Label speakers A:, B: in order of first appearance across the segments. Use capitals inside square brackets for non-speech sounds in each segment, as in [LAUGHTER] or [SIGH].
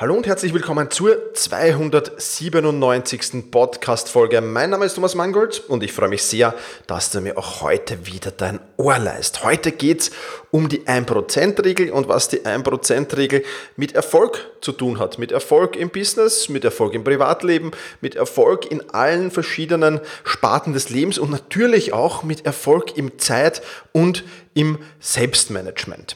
A: Hallo und herzlich willkommen zur 297. Podcast-Folge. Mein Name ist Thomas Mangold und ich freue mich sehr, dass du mir auch heute wieder dein Ohr leist. Heute geht es um die 1%-Regel und was die 1%-Regel mit Erfolg zu tun hat. Mit Erfolg im Business, mit Erfolg im Privatleben, mit Erfolg in allen verschiedenen Sparten des Lebens und natürlich auch mit Erfolg im Zeit- und im Selbstmanagement.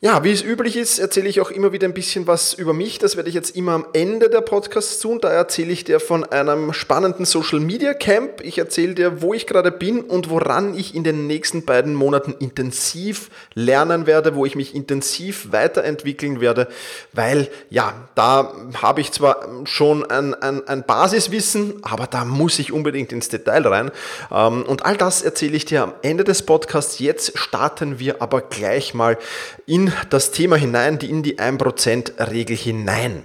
A: Ja, wie es üblich ist, erzähle ich auch immer wieder ein bisschen was über mich. Das werde ich jetzt immer am Ende der Podcasts tun. Da erzähle ich dir von einem spannenden Social Media Camp. Ich erzähle dir, wo ich gerade bin und woran ich in den nächsten beiden Monaten intensiv lernen werde, wo ich mich intensiv weiterentwickeln werde, weil ja, da habe ich zwar schon ein, ein, ein Basiswissen, aber da muss ich unbedingt ins Detail rein. Ähm, und all das erzähle ich dir am Ende des Podcasts. Jetzt starten wir aber gleich mal in das Thema hinein, die in die 1%-Regel hinein.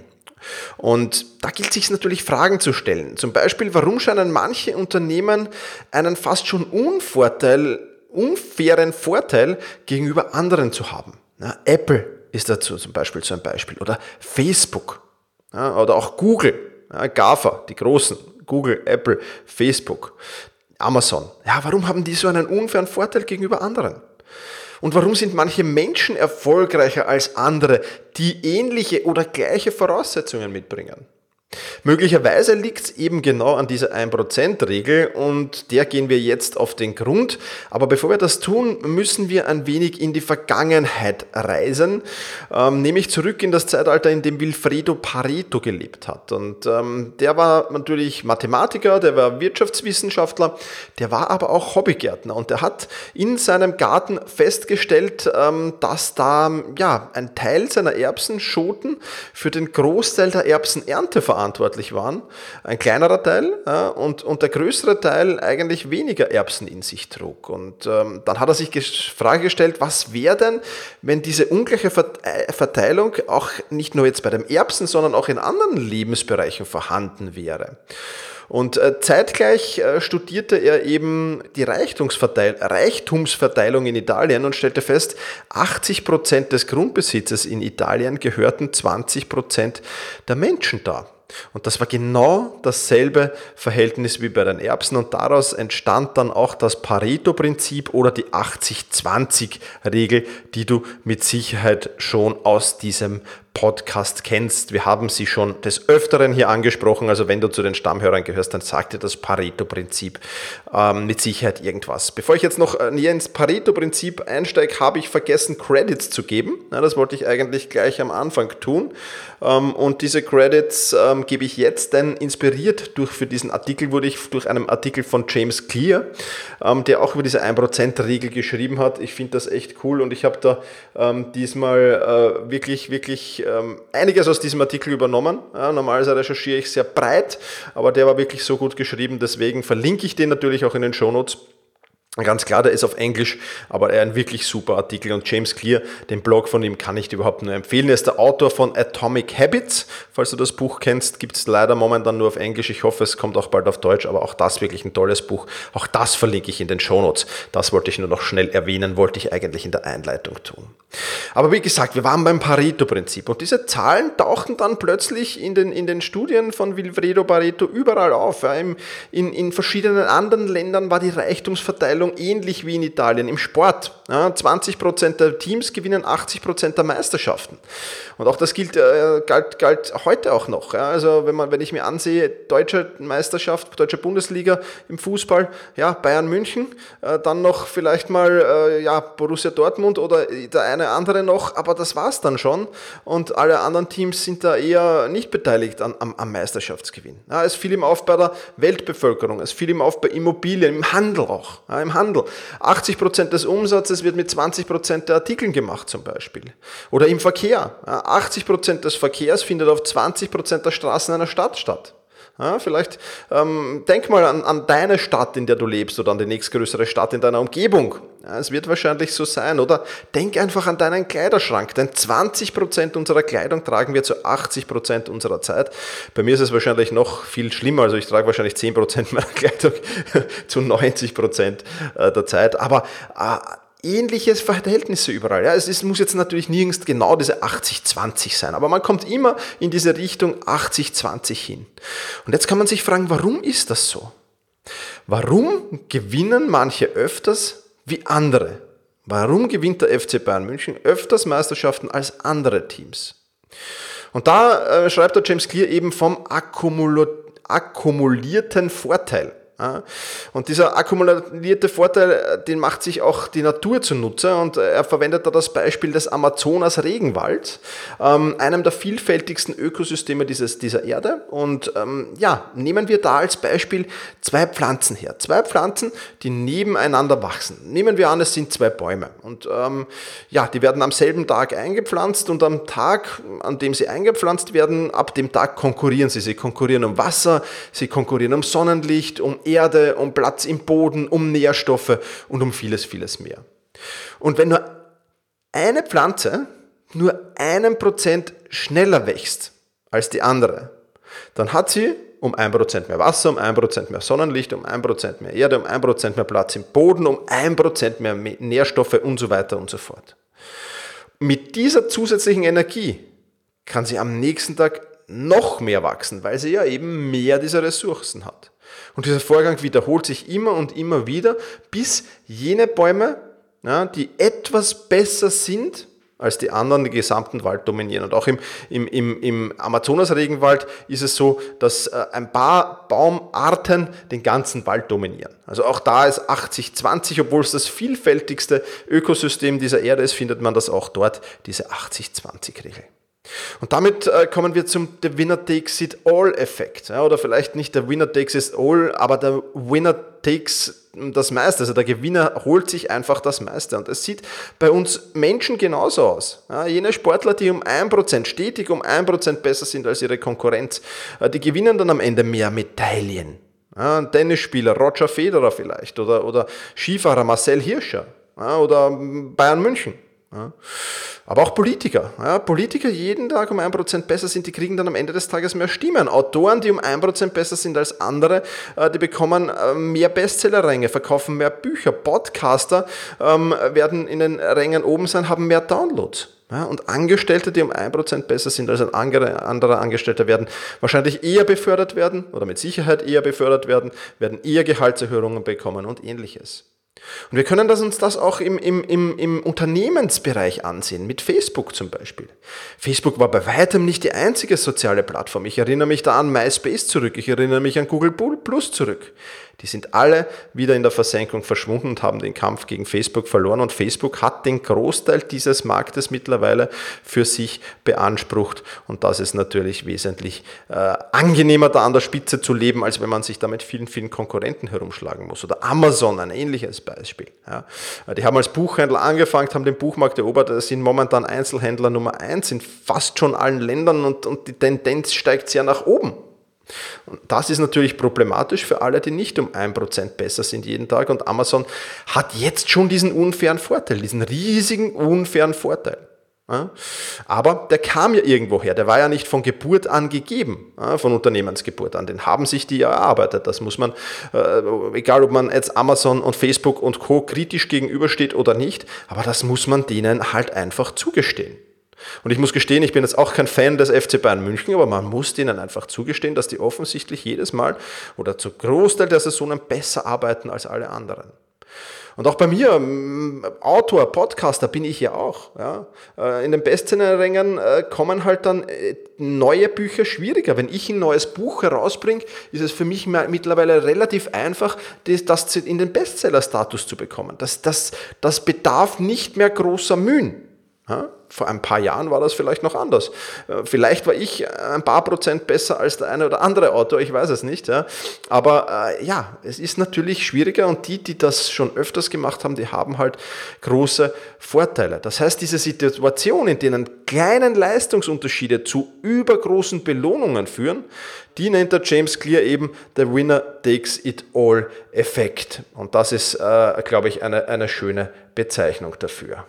A: Und da gilt sich natürlich Fragen zu stellen. Zum Beispiel, warum scheinen manche Unternehmen einen fast schon Unvorteil, unfairen Vorteil gegenüber anderen zu haben? Ja, Apple ist dazu zum Beispiel so ein Beispiel oder Facebook ja, oder auch Google, ja, GAFA, die großen, Google, Apple, Facebook, Amazon. Ja, warum haben die so einen unfairen Vorteil gegenüber anderen? Und warum sind manche Menschen erfolgreicher als andere, die ähnliche oder gleiche Voraussetzungen mitbringen? Möglicherweise liegt es eben genau an dieser 1%-Regel und der gehen wir jetzt auf den Grund. Aber bevor wir das tun, müssen wir ein wenig in die Vergangenheit reisen, ähm, nämlich zurück in das Zeitalter, in dem Wilfredo Pareto gelebt hat. Und ähm, der war natürlich Mathematiker, der war Wirtschaftswissenschaftler, der war aber auch Hobbygärtner und der hat in seinem Garten festgestellt, ähm, dass da ja, ein Teil seiner Erbsenschoten für den Großteil der Erbsenernte verantwortlich verantwortlich waren. Ein kleinerer Teil ja, und, und der größere Teil eigentlich weniger Erbsen in sich trug. Und ähm, dann hat er sich die Frage gestellt, was wäre denn, wenn diese ungleiche äh, Verteilung auch nicht nur jetzt bei dem Erbsen, sondern auch in anderen Lebensbereichen vorhanden wäre. Und äh, zeitgleich äh, studierte er eben die Reichtumsverteil Reichtumsverteilung in Italien und stellte fest, 80 Prozent des Grundbesitzes in Italien gehörten 20 Prozent der Menschen dar. Und das war genau dasselbe Verhältnis wie bei den Erbsen. Und daraus entstand dann auch das Pareto-Prinzip oder die 80-20-Regel, die du mit Sicherheit schon aus diesem Podcast kennst. Wir haben sie schon des Öfteren hier angesprochen. Also wenn du zu den Stammhörern gehörst, dann sagt dir das Pareto-Prinzip ähm, mit Sicherheit irgendwas. Bevor ich jetzt noch äh, näher ins Pareto-Prinzip einsteige, habe ich vergessen, Credits zu geben. Ja, das wollte ich eigentlich gleich am Anfang tun. Ähm, und diese Credits ähm, gebe ich jetzt, denn inspiriert durch für diesen Artikel wurde ich durch einen Artikel von James Clear, ähm, der auch über diese 1%-Regel geschrieben hat. Ich finde das echt cool und ich habe da ähm, diesmal äh, wirklich, wirklich ähm, einiges aus diesem Artikel übernommen. Ja, normalerweise recherchiere ich sehr breit, aber der war wirklich so gut geschrieben, deswegen verlinke ich den natürlich auch in den Shownotes. Ganz klar, der ist auf Englisch, aber er ein wirklich super Artikel und James Clear, den Blog von ihm kann ich dir überhaupt nur empfehlen. Er ist der Autor von Atomic Habits. Falls du das Buch kennst, gibt es leider momentan nur auf Englisch. Ich hoffe, es kommt auch bald auf Deutsch, aber auch das wirklich ein tolles Buch. Auch das verlinke ich in den Shownotes. Das wollte ich nur noch schnell erwähnen, wollte ich eigentlich in der Einleitung tun. Aber wie gesagt, wir waren beim Pareto-Prinzip und diese Zahlen tauchten dann plötzlich in den, in den Studien von Wilfredo Pareto überall auf. In, in verschiedenen anderen Ländern war die Reichtumsverteilung Aufteilung ähnlich wie in Italien im Sport. Ja, 20% der Teams gewinnen 80% der Meisterschaften. Und auch das gilt, äh, galt, galt heute auch noch. Ja. Also wenn, man, wenn ich mir ansehe, deutsche Meisterschaft, deutsche Bundesliga im Fußball, ja, Bayern München, äh, dann noch vielleicht mal äh, ja, Borussia Dortmund oder der eine andere noch, aber das war's dann schon. Und alle anderen Teams sind da eher nicht beteiligt an, am, am Meisterschaftsgewinn. Ja, es fiel ihm auf bei der Weltbevölkerung, es fiel ihm auf bei Immobilien, im Handel auch. Ja, Im Handel. 80% des Umsatzes wird mit 20% der Artikeln gemacht zum Beispiel. Oder im Verkehr. 80% des Verkehrs findet auf 20% der Straßen einer Stadt statt. Ja, vielleicht ähm, denk mal an, an, deine Stadt, in der du lebst oder an die nächstgrößere Stadt in deiner Umgebung. Ja, es wird wahrscheinlich so sein. Oder denk einfach an deinen Kleiderschrank, denn 20% unserer Kleidung tragen wir zu 80% unserer Zeit. Bei mir ist es wahrscheinlich noch viel schlimmer. Also ich trage wahrscheinlich 10% meiner [LAUGHS] Kleidung zu 90% äh, der Zeit. Aber äh, ähnliche Verhältnisse überall. Ja, es ist, muss jetzt natürlich nirgends genau diese 80-20 sein, aber man kommt immer in diese Richtung 80-20 hin. Und jetzt kann man sich fragen, warum ist das so? Warum gewinnen manche öfters wie andere? Warum gewinnt der FC Bayern München öfters Meisterschaften als andere Teams? Und da äh, schreibt der James Clear eben vom akkumulierten Vorteil. Und dieser akkumulierte Vorteil, den macht sich auch die Natur zunutze und äh, er verwendet da das Beispiel des Amazonas-Regenwalds, ähm, einem der vielfältigsten Ökosysteme dieses, dieser Erde. Und ähm, ja, nehmen wir da als Beispiel zwei Pflanzen her. Zwei Pflanzen, die nebeneinander wachsen. Nehmen wir an, es sind zwei Bäume. Und ähm, ja, die werden am selben Tag eingepflanzt und am Tag, an dem sie eingepflanzt werden, ab dem Tag konkurrieren sie. Sie konkurrieren um Wasser, sie konkurrieren um Sonnenlicht, um Erde, um Platz im Boden, um Nährstoffe und um vieles, vieles mehr. Und wenn nur eine Pflanze nur einen Prozent schneller wächst als die andere, dann hat sie um ein Prozent mehr Wasser, um ein Prozent mehr Sonnenlicht, um ein Prozent mehr Erde, um ein Prozent mehr Platz im Boden, um ein Prozent mehr Nährstoffe und so weiter und so fort. Mit dieser zusätzlichen Energie kann sie am nächsten Tag noch mehr wachsen, weil sie ja eben mehr dieser Ressourcen hat. Und dieser Vorgang wiederholt sich immer und immer wieder, bis jene Bäume, ja, die etwas besser sind als die anderen, den gesamten Wald dominieren. Und auch im, im, im, im Amazonas-Regenwald ist es so, dass äh, ein paar Baumarten den ganzen Wald dominieren. Also auch da ist 80-20, obwohl es das vielfältigste Ökosystem dieser Erde ist, findet man das auch dort, diese 80-20-Regel. Und damit äh, kommen wir zum The Winner Takes It All-Effekt. Ja, oder vielleicht nicht der Winner Takes It All, aber der Winner Takes das meiste. Also der Gewinner holt sich einfach das meiste. Und es sieht bei uns Menschen genauso aus. Ja, jene Sportler, die um 1%, stetig um 1% besser sind als ihre Konkurrenz, äh, die gewinnen dann am Ende mehr Medaillen. Ja, Tennisspieler Roger Federer vielleicht oder, oder Skifahrer Marcel Hirscher ja, oder Bayern München. Aber auch Politiker. Ja, Politiker jeden Tag um 1% besser sind, die kriegen dann am Ende des Tages mehr Stimmen. Autoren, die um 1% besser sind als andere, äh, die bekommen äh, mehr Bestsellerränge, verkaufen mehr Bücher. Podcaster ähm, werden in den Rängen oben sein, haben mehr Downloads. Ja, und Angestellte, die um 1% besser sind als ein anderer Angestellter, werden wahrscheinlich eher befördert werden oder mit Sicherheit eher befördert werden, werden eher Gehaltserhöhungen bekommen und ähnliches. Und wir können das uns das auch im, im, im, im Unternehmensbereich ansehen, mit Facebook zum Beispiel. Facebook war bei weitem nicht die einzige soziale Plattform. Ich erinnere mich da an MySpace zurück, ich erinnere mich an Google Plus zurück. Die sind alle wieder in der Versenkung verschwunden und haben den Kampf gegen Facebook verloren. Und Facebook hat den Großteil dieses Marktes mittlerweile für sich beansprucht. Und das ist natürlich wesentlich äh, angenehmer, da an der Spitze zu leben, als wenn man sich da mit vielen, vielen Konkurrenten herumschlagen muss. Oder Amazon, ein ähnliches Beispiel. Ja. Die haben als Buchhändler angefangen, haben den Buchmarkt erobert, sind momentan Einzelhändler Nummer eins in fast schon allen Ländern und, und die Tendenz steigt sehr nach oben. Und das ist natürlich problematisch für alle, die nicht um 1% besser sind jeden Tag. Und Amazon hat jetzt schon diesen unfairen Vorteil, diesen riesigen unfairen Vorteil. Aber der kam ja irgendwo her, der war ja nicht von Geburt an gegeben, von Unternehmensgeburt an. Den haben sich die ja erarbeitet. Das muss man, äh, egal ob man jetzt Amazon und Facebook und Co. kritisch gegenübersteht oder nicht, aber das muss man denen halt einfach zugestehen. Und ich muss gestehen, ich bin jetzt auch kein Fan des FC Bayern München, aber man muss denen einfach zugestehen, dass die offensichtlich jedes Mal oder zu Großteil der Saisonen besser arbeiten als alle anderen. Und auch bei mir, Autor, Podcaster bin ich ja auch. Ja. Äh, in den Bestsellerrängen äh, kommen halt dann äh, neue Bücher schwieriger. Wenn ich ein neues Buch herausbringe, ist es für mich mittlerweile relativ einfach, das in den Bestseller-Status zu bekommen. Das, das, das bedarf nicht mehr großer Mühen. Ja? Vor ein paar Jahren war das vielleicht noch anders. Äh, vielleicht war ich ein paar Prozent besser als der eine oder andere Autor, ich weiß es nicht. Ja. Aber äh, ja, es ist natürlich schwieriger und die, die das schon öfters gemacht haben, die haben halt große Vorteile. Das heißt, diese Situation, in denen kleinen Leistungsunterschiede zu übergroßen Belohnungen führen, die nennt der James Clear eben der Winner takes it all Effekt. Und das ist, äh, glaube ich, eine, eine schöne Bezeichnung dafür.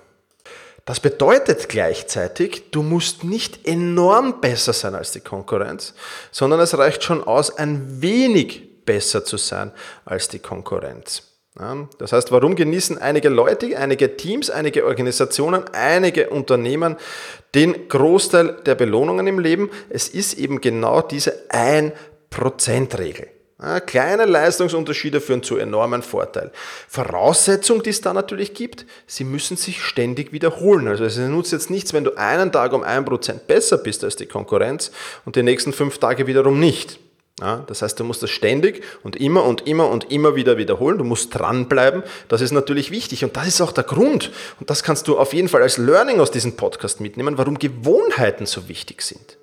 A: Das bedeutet gleichzeitig, du musst nicht enorm besser sein als die Konkurrenz, sondern es reicht schon aus, ein wenig besser zu sein als die Konkurrenz. das heißt, warum genießen einige Leute, einige Teams, einige Organisationen, einige Unternehmen den Großteil der Belohnungen im Leben? Es ist eben genau diese 1%-Regel. Kleine Leistungsunterschiede führen zu enormen Vorteil. Voraussetzung, die es da natürlich gibt, sie müssen sich ständig wiederholen. Also es nutzt jetzt nichts, wenn du einen Tag um ein Prozent besser bist als die Konkurrenz und die nächsten fünf Tage wiederum nicht. Das heißt, du musst das ständig und immer und immer und immer wieder wiederholen. Du musst dranbleiben. Das ist natürlich wichtig und das ist auch der Grund. Und das kannst du auf jeden Fall als Learning aus diesem Podcast mitnehmen, warum Gewohnheiten so wichtig sind.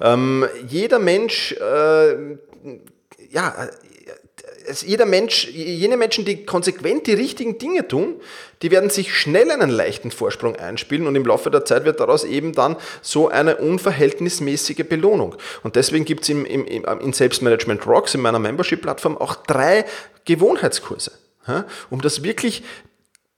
A: Ähm, jeder Mensch äh, ja, jeder Mensch, jene Menschen, die konsequent die richtigen Dinge tun, die werden sich schnell einen leichten Vorsprung einspielen und im Laufe der Zeit wird daraus eben dann so eine unverhältnismäßige Belohnung. Und deswegen gibt es im, im, in Selbstmanagement Rocks, in meiner Membership-Plattform, auch drei Gewohnheitskurse um das wirklich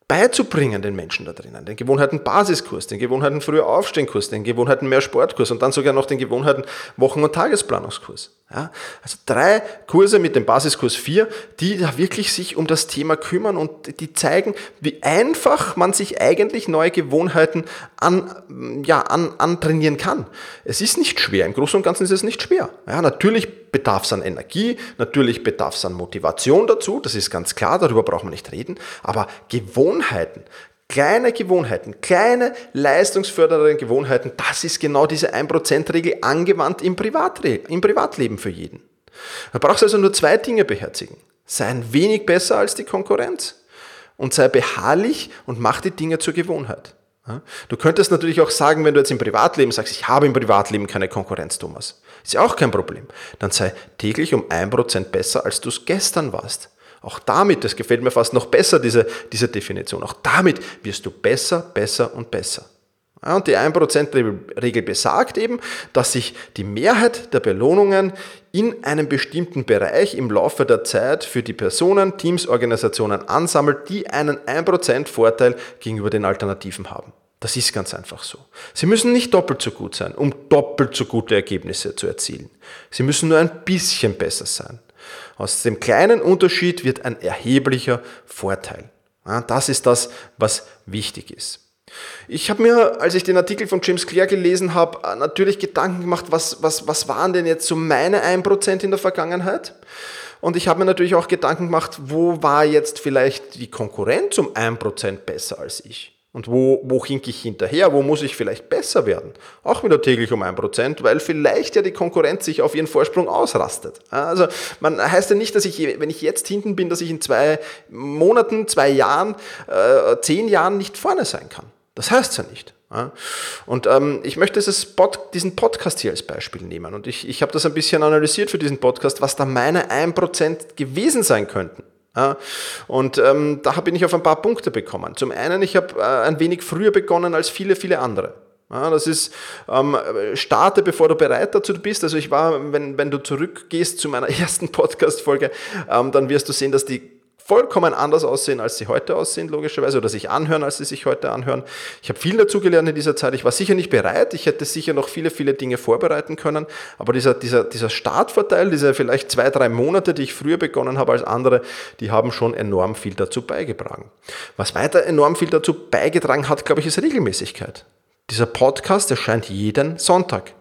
A: beizubringen den Menschen da drinnen. Den Gewohnheiten Basiskurs, den Gewohnheiten früher Aufstehenkurs, den Gewohnheiten mehr Sportkurs und dann sogar noch den Gewohnheiten Wochen- und Tagesplanungskurs. Ja, also drei Kurse mit dem Basiskurs 4, die da wirklich sich um das Thema kümmern und die zeigen, wie einfach man sich eigentlich neue Gewohnheiten an, ja, an, antrainieren kann. Es ist nicht schwer, im Großen und Ganzen ist es nicht schwer. Ja, natürlich bedarf es an Energie, natürlich bedarf es an Motivation dazu, das ist ganz klar, darüber braucht man nicht reden, aber Gewohnheiten, Kleine Gewohnheiten, kleine leistungsfördernde Gewohnheiten, das ist genau diese 1%-Regel angewandt im, Privatle im Privatleben für jeden. Du brauchst also nur zwei Dinge beherzigen. Sei ein wenig besser als die Konkurrenz und sei beharrlich und mach die Dinge zur Gewohnheit. Du könntest natürlich auch sagen, wenn du jetzt im Privatleben sagst, ich habe im Privatleben keine Konkurrenz, Thomas. Ist ja auch kein Problem. Dann sei täglich um 1% besser, als du es gestern warst. Auch damit, das gefällt mir fast noch besser, diese, diese Definition, auch damit wirst du besser, besser und besser. Ja, und die 1%-Regel besagt eben, dass sich die Mehrheit der Belohnungen in einem bestimmten Bereich im Laufe der Zeit für die Personen, Teams, Organisationen ansammelt, die einen 1% Vorteil gegenüber den Alternativen haben. Das ist ganz einfach so. Sie müssen nicht doppelt so gut sein, um doppelt so gute Ergebnisse zu erzielen. Sie müssen nur ein bisschen besser sein. Aus dem kleinen Unterschied wird ein erheblicher Vorteil. Das ist das, was wichtig ist. Ich habe mir, als ich den Artikel von James Clear gelesen habe, natürlich Gedanken gemacht, was, was, was waren denn jetzt so meine 1% in der Vergangenheit? Und ich habe mir natürlich auch Gedanken gemacht, wo war jetzt vielleicht die Konkurrenz um 1% besser als ich? Und wo, wo hink ich hinterher? Wo muss ich vielleicht besser werden? Auch wieder täglich um ein Prozent, weil vielleicht ja die Konkurrenz sich auf ihren Vorsprung ausrastet. Also man heißt ja nicht, dass ich, wenn ich jetzt hinten bin, dass ich in zwei Monaten, zwei Jahren, äh, zehn Jahren nicht vorne sein kann. Das heißt ja nicht. Und ähm, ich möchte Pod, diesen Podcast hier als Beispiel nehmen. Und ich, ich habe das ein bisschen analysiert für diesen Podcast, was da meine 1% gewesen sein könnten. Und ähm, da bin ich auf ein paar Punkte bekommen. Zum einen, ich habe äh, ein wenig früher begonnen als viele, viele andere. Ja, das ist, ähm, starte bevor du bereit dazu bist. Also ich war, wenn, wenn du zurückgehst zu meiner [LAUGHS] ersten Podcast-Folge, ähm, dann wirst du sehen, dass die vollkommen anders aussehen, als sie heute aussehen, logischerweise, oder sich anhören, als sie sich heute anhören. Ich habe viel dazugelernt in dieser Zeit. Ich war sicher nicht bereit. Ich hätte sicher noch viele, viele Dinge vorbereiten können. Aber dieser, dieser, dieser Startvorteil, diese vielleicht zwei, drei Monate, die ich früher begonnen habe als andere, die haben schon enorm viel dazu beigetragen. Was weiter enorm viel dazu beigetragen hat, glaube ich, ist Regelmäßigkeit. Dieser Podcast erscheint jeden Sonntag.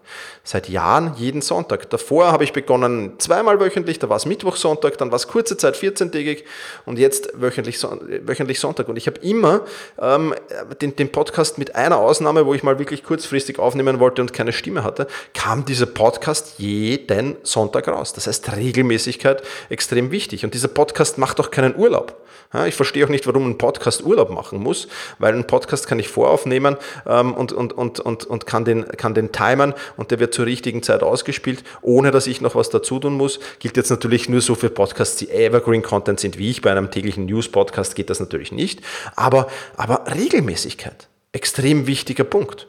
A: Seit Jahren jeden Sonntag. Davor habe ich begonnen zweimal wöchentlich, da war es Mittwoch, Sonntag, dann war es kurze Zeit 14-tägig und jetzt wöchentlich, wöchentlich Sonntag. Und ich habe immer ähm, den, den Podcast mit einer Ausnahme, wo ich mal wirklich kurzfristig aufnehmen wollte und keine Stimme hatte, kam dieser Podcast jeden Sonntag raus. Das heißt Regelmäßigkeit extrem wichtig. Und dieser Podcast macht auch keinen Urlaub. Ich verstehe auch nicht, warum ein Podcast Urlaub machen muss, weil ein Podcast kann ich voraufnehmen ähm, und, und, und, und, und kann, den, kann den timern und der wird zur richtigen Zeit ausgespielt, ohne dass ich noch was dazu tun muss. Gilt jetzt natürlich nur so für Podcasts, die Evergreen Content sind, wie ich. Bei einem täglichen News-Podcast geht das natürlich nicht. Aber, aber Regelmäßigkeit, extrem wichtiger Punkt.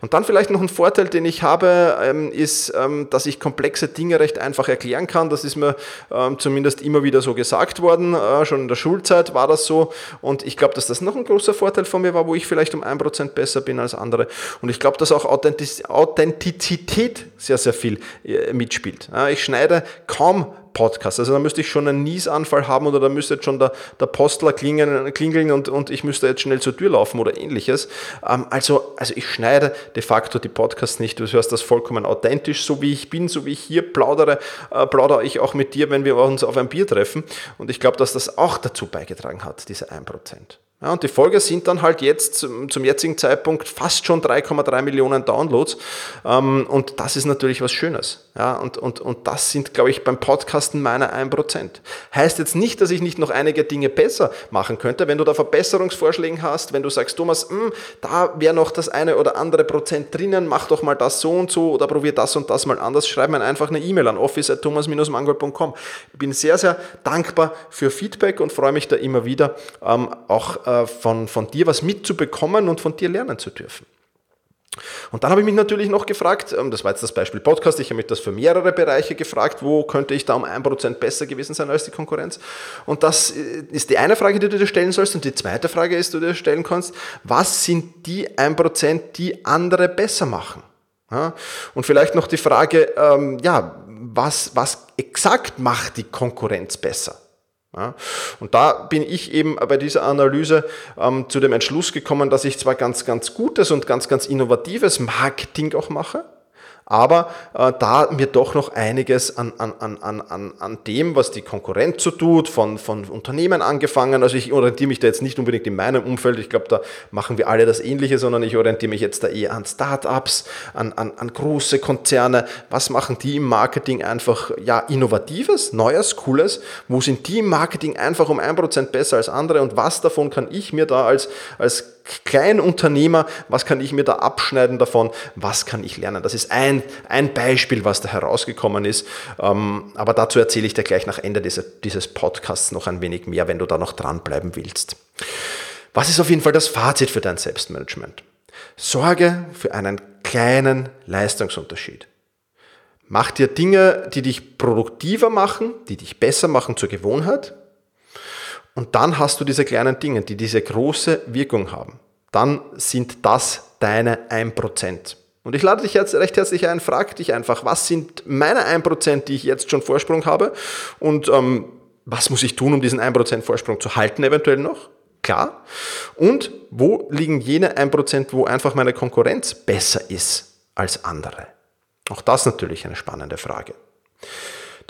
A: Und dann vielleicht noch ein Vorteil, den ich habe, ähm, ist, ähm, dass ich komplexe Dinge recht einfach erklären kann. Das ist mir ähm, zumindest immer wieder so gesagt worden. Äh, schon in der Schulzeit war das so. Und ich glaube, dass das noch ein großer Vorteil von mir war, wo ich vielleicht um ein Prozent besser bin als andere. Und ich glaube, dass auch Authentizität sehr, sehr viel äh, mitspielt. Ich schneide kaum Podcast. Also da müsste ich schon einen Niesanfall haben oder da müsste jetzt schon der, der Postler klingeln, klingeln und, und ich müsste jetzt schnell zur Tür laufen oder ähnliches. Ähm, also, also ich schneide de facto die Podcasts nicht. Du hörst das vollkommen authentisch, so wie ich bin, so wie ich hier plaudere, äh, plaudere ich auch mit dir, wenn wir uns auf ein Bier treffen. Und ich glaube, dass das auch dazu beigetragen hat, diese 1%. Ja, und die Folge sind dann halt jetzt zum, zum jetzigen Zeitpunkt fast schon 3,3 Millionen Downloads. Ähm, und das ist natürlich was Schönes. Ja, und, und, und das sind, glaube ich, beim Podcasten meine 1%. Heißt jetzt nicht, dass ich nicht noch einige Dinge besser machen könnte. Wenn du da Verbesserungsvorschläge hast, wenn du sagst, Thomas, mh, hm, da wäre noch das eine oder andere Prozent drinnen, mach doch mal das so und so oder probier das und das mal anders, schreib mir einfach eine E-Mail an office.thomas-mangold.com. Ich bin sehr, sehr dankbar für Feedback und freue mich da immer wieder, ähm, auch äh, von, von dir was mitzubekommen und von dir lernen zu dürfen. Und dann habe ich mich natürlich noch gefragt, ähm, das war jetzt das Beispiel Podcast, ich habe mich das für mehrere Bereiche gefragt, wo könnte ich da um ein Prozent besser gewesen sein als die Konkurrenz? Und das äh, ist die eine Frage, die du dir stellen sollst. Und die zweite Frage ist, die du dir stellen kannst, was sind die ein Prozent, die andere besser machen? Und vielleicht noch die Frage, ähm, ja, was, was exakt macht die Konkurrenz besser? Ja, und da bin ich eben bei dieser Analyse ähm, zu dem Entschluss gekommen, dass ich zwar ganz, ganz gutes und ganz, ganz innovatives Marketing auch mache, aber äh, da mir doch noch einiges an, an, an, an, an dem, was die Konkurrenz so tut, von, von Unternehmen angefangen, also ich orientiere mich da jetzt nicht unbedingt in meinem Umfeld, ich glaube, da machen wir alle das Ähnliche, sondern ich orientiere mich jetzt da eher an Startups, an, an, an große Konzerne, was machen die im Marketing einfach, ja, innovatives, neues, cooles, wo sind die im Marketing einfach um ein Prozent besser als andere? Und was davon kann ich mir da als, als Kleinunternehmer, was kann ich mir da abschneiden davon, was kann ich lernen. Das ist ein, ein Beispiel, was da herausgekommen ist. Ähm, aber dazu erzähle ich dir gleich nach Ende dieses, dieses Podcasts noch ein wenig mehr, wenn du da noch dranbleiben willst. Was ist auf jeden Fall das Fazit für dein Selbstmanagement? Sorge für einen kleinen Leistungsunterschied. Mach dir Dinge, die dich produktiver machen, die dich besser machen zur Gewohnheit und dann hast du diese kleinen Dinge, die diese große Wirkung haben. dann sind das deine 1%. Und ich lade dich jetzt recht herzlich ein, frag dich einfach, was sind meine 1%, die ich jetzt schon Vorsprung habe und ähm, was muss ich tun, um diesen 1% Vorsprung zu halten eventuell noch? Klar. Und wo liegen jene 1%, wo einfach meine Konkurrenz besser ist als andere? Auch das natürlich eine spannende Frage.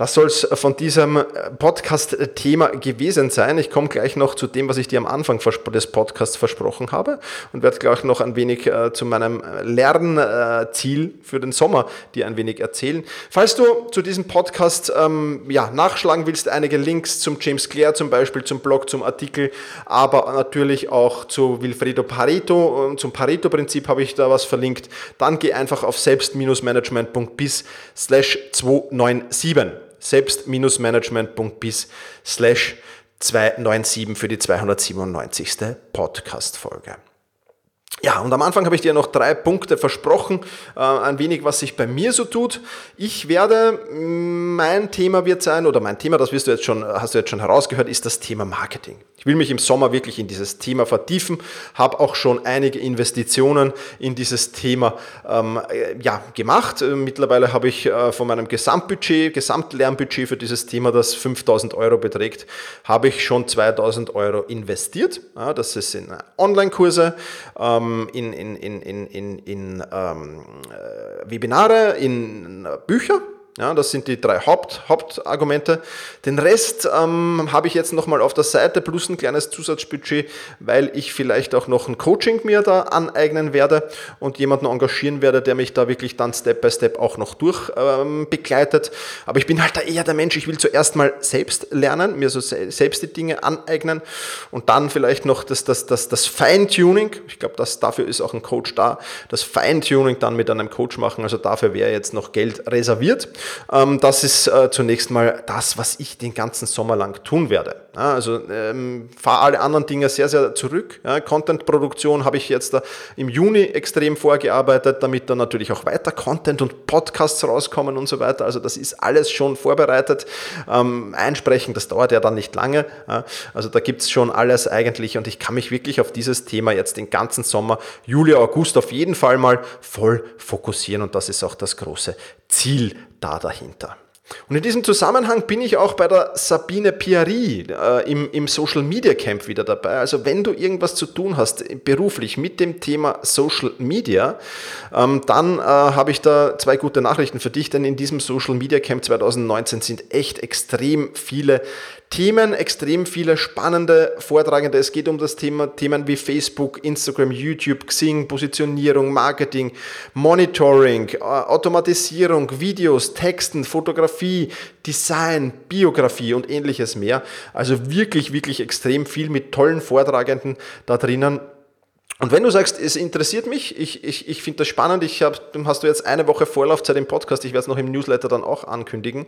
A: Das soll es von diesem äh, Podcast-Thema gewesen sein. Ich komme gleich noch zu dem, was ich dir am Anfang des Podcasts versprochen habe und werde gleich noch ein wenig äh, zu meinem Lernziel für den Sommer dir ein wenig erzählen. Falls du zu diesem Podcast ähm, ja, nachschlagen willst, einige Links zum James Clare zum Beispiel, zum Blog, zum Artikel, aber natürlich auch zu Wilfredo Pareto, zum Pareto-Prinzip habe ich da was verlinkt, dann geh einfach auf selbst-management.bis slash 297 selbst-management.bis slash 297 für die 297. Podcast-Folge. Ja, und am Anfang habe ich dir noch drei Punkte versprochen, äh, ein wenig, was sich bei mir so tut. Ich werde, mm, mein Thema wird sein, oder mein Thema, das wirst du jetzt schon, hast du jetzt schon herausgehört, ist das Thema Marketing. Ich will mich im Sommer wirklich in dieses Thema vertiefen, habe auch schon einige Investitionen in dieses Thema ähm, äh, ja, gemacht. Äh, mittlerweile habe ich äh, von meinem Gesamtbudget, Gesamtlernbudget für dieses Thema, das 5000 Euro beträgt, habe ich schon 2000 Euro investiert. Ja, das ist in Online-Kurse, ähm, in, in, in, in, in, ähm, äh, Webinare, in Bücher ja, das sind die drei Haupt, Hauptargumente. Den Rest ähm, habe ich jetzt nochmal auf der Seite plus ein kleines Zusatzbudget, weil ich vielleicht auch noch ein Coaching mir da aneignen werde und jemanden engagieren werde, der mich da wirklich dann Step by Step auch noch durch ähm, begleitet. Aber ich bin halt da eher der Mensch, ich will zuerst mal selbst lernen, mir so selbst die Dinge aneignen und dann vielleicht noch das, das, das, das Feintuning. Ich glaube, dafür ist auch ein Coach da. Das Feintuning dann mit einem Coach machen. Also dafür wäre jetzt noch Geld reserviert. Ähm, das ist äh, zunächst mal das, was ich den ganzen Sommer lang tun werde. Also ähm, fahre alle anderen Dinge sehr, sehr zurück. Content-Produktion habe ich jetzt im Juni extrem vorgearbeitet, damit dann natürlich auch weiter Content und Podcasts rauskommen und so weiter. Also das ist alles schon vorbereitet. Ähm, einsprechen, das dauert ja dann nicht lange. Also da gibt es schon alles eigentlich und ich kann mich wirklich auf dieses Thema jetzt den ganzen Sommer, Juli, August auf jeden Fall mal voll fokussieren und das ist auch das große Ziel da dahinter. Und in diesem Zusammenhang bin ich auch bei der Sabine Piari äh, im, im Social Media Camp wieder dabei. Also wenn du irgendwas zu tun hast beruflich mit dem Thema Social Media, ähm, dann äh, habe ich da zwei gute Nachrichten für dich, denn in diesem Social Media Camp 2019 sind echt extrem viele Themen, extrem viele spannende Vortragende. Es geht um das Thema Themen wie Facebook, Instagram, YouTube, Xing, Positionierung, Marketing, Monitoring, äh, Automatisierung, Videos, Texten, Fotografie, Design, Biografie und ähnliches mehr. Also wirklich, wirklich extrem viel mit tollen Vortragenden da drinnen. Und wenn du sagst, es interessiert mich, ich, ich, ich finde das spannend, ich hab, hast du jetzt eine Woche Vorlaufzeit im Podcast, ich werde es noch im Newsletter dann auch ankündigen.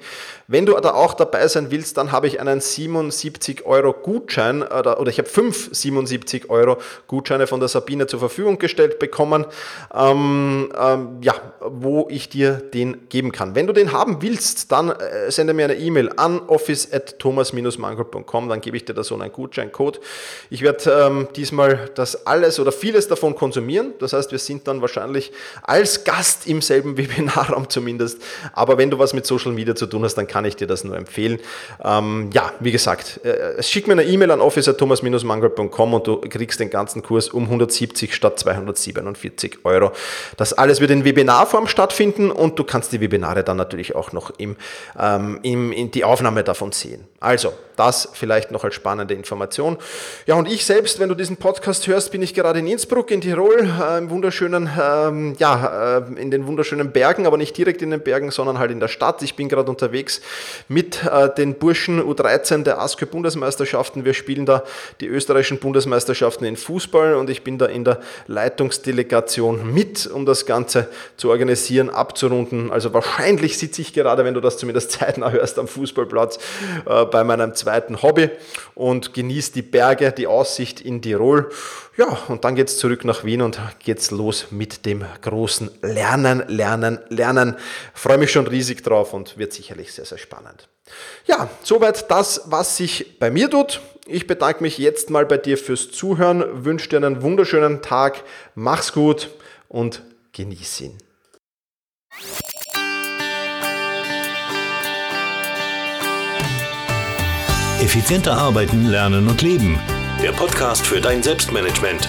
A: Wenn du da auch dabei sein willst, dann habe ich einen 77 Euro Gutschein oder, oder ich habe fünf 77 Euro Gutscheine von der Sabine zur Verfügung gestellt bekommen, ähm, ähm, ja, wo ich dir den geben kann. Wenn du den haben willst, dann äh, sende mir eine E-Mail an office at thomas-mangold.com, dann gebe ich dir da so einen Gutscheincode. Ich werde ähm, diesmal das alles oder vieles davon konsumieren. Das heißt, wir sind dann wahrscheinlich als Gast im selben [LAUGHS] Webinarraum zumindest. Aber wenn du was mit Social Media zu tun hast, dann kann ich dir das nur empfehlen. Ähm, ja, wie gesagt, äh, schick mir eine E-Mail an officer-mangold.com und du kriegst den ganzen Kurs um 170 statt 247 Euro. Das alles wird in Webinarform stattfinden und du kannst die Webinare dann natürlich auch noch im, ähm, im, in die Aufnahme davon sehen. Also, das vielleicht noch als spannende Information. Ja, und ich selbst, wenn du diesen Podcast hörst, bin ich gerade in Innsbruck in Tirol, äh, im wunderschönen, ähm, ja, äh, in den wunderschönen Bergen, aber nicht direkt in den Bergen, sondern halt in der Stadt. Ich bin gerade unterwegs mit äh, den Burschen U13 der ASKÖ Bundesmeisterschaften. Wir spielen da die österreichischen Bundesmeisterschaften in Fußball und ich bin da in der Leitungsdelegation mit, um das Ganze zu organisieren, abzurunden. Also wahrscheinlich sitze ich gerade, wenn du das zumindest [LAUGHS] zeitnah hörst, am Fußballplatz äh, bei meinem zweiten Hobby und genieße die Berge, die Aussicht in Tirol. Ja, und dann geht es zurück nach Wien und geht's los mit dem großen Lernen, Lernen, Lernen. Freue mich schon riesig drauf und wird sicherlich sehr, sehr spannend. Ja, soweit das, was sich bei mir tut. Ich bedanke mich jetzt mal bei dir fürs Zuhören, wünsche dir einen wunderschönen Tag, mach's gut und genieß ihn.
B: Effizienter arbeiten, lernen und leben. Der Podcast für dein Selbstmanagement.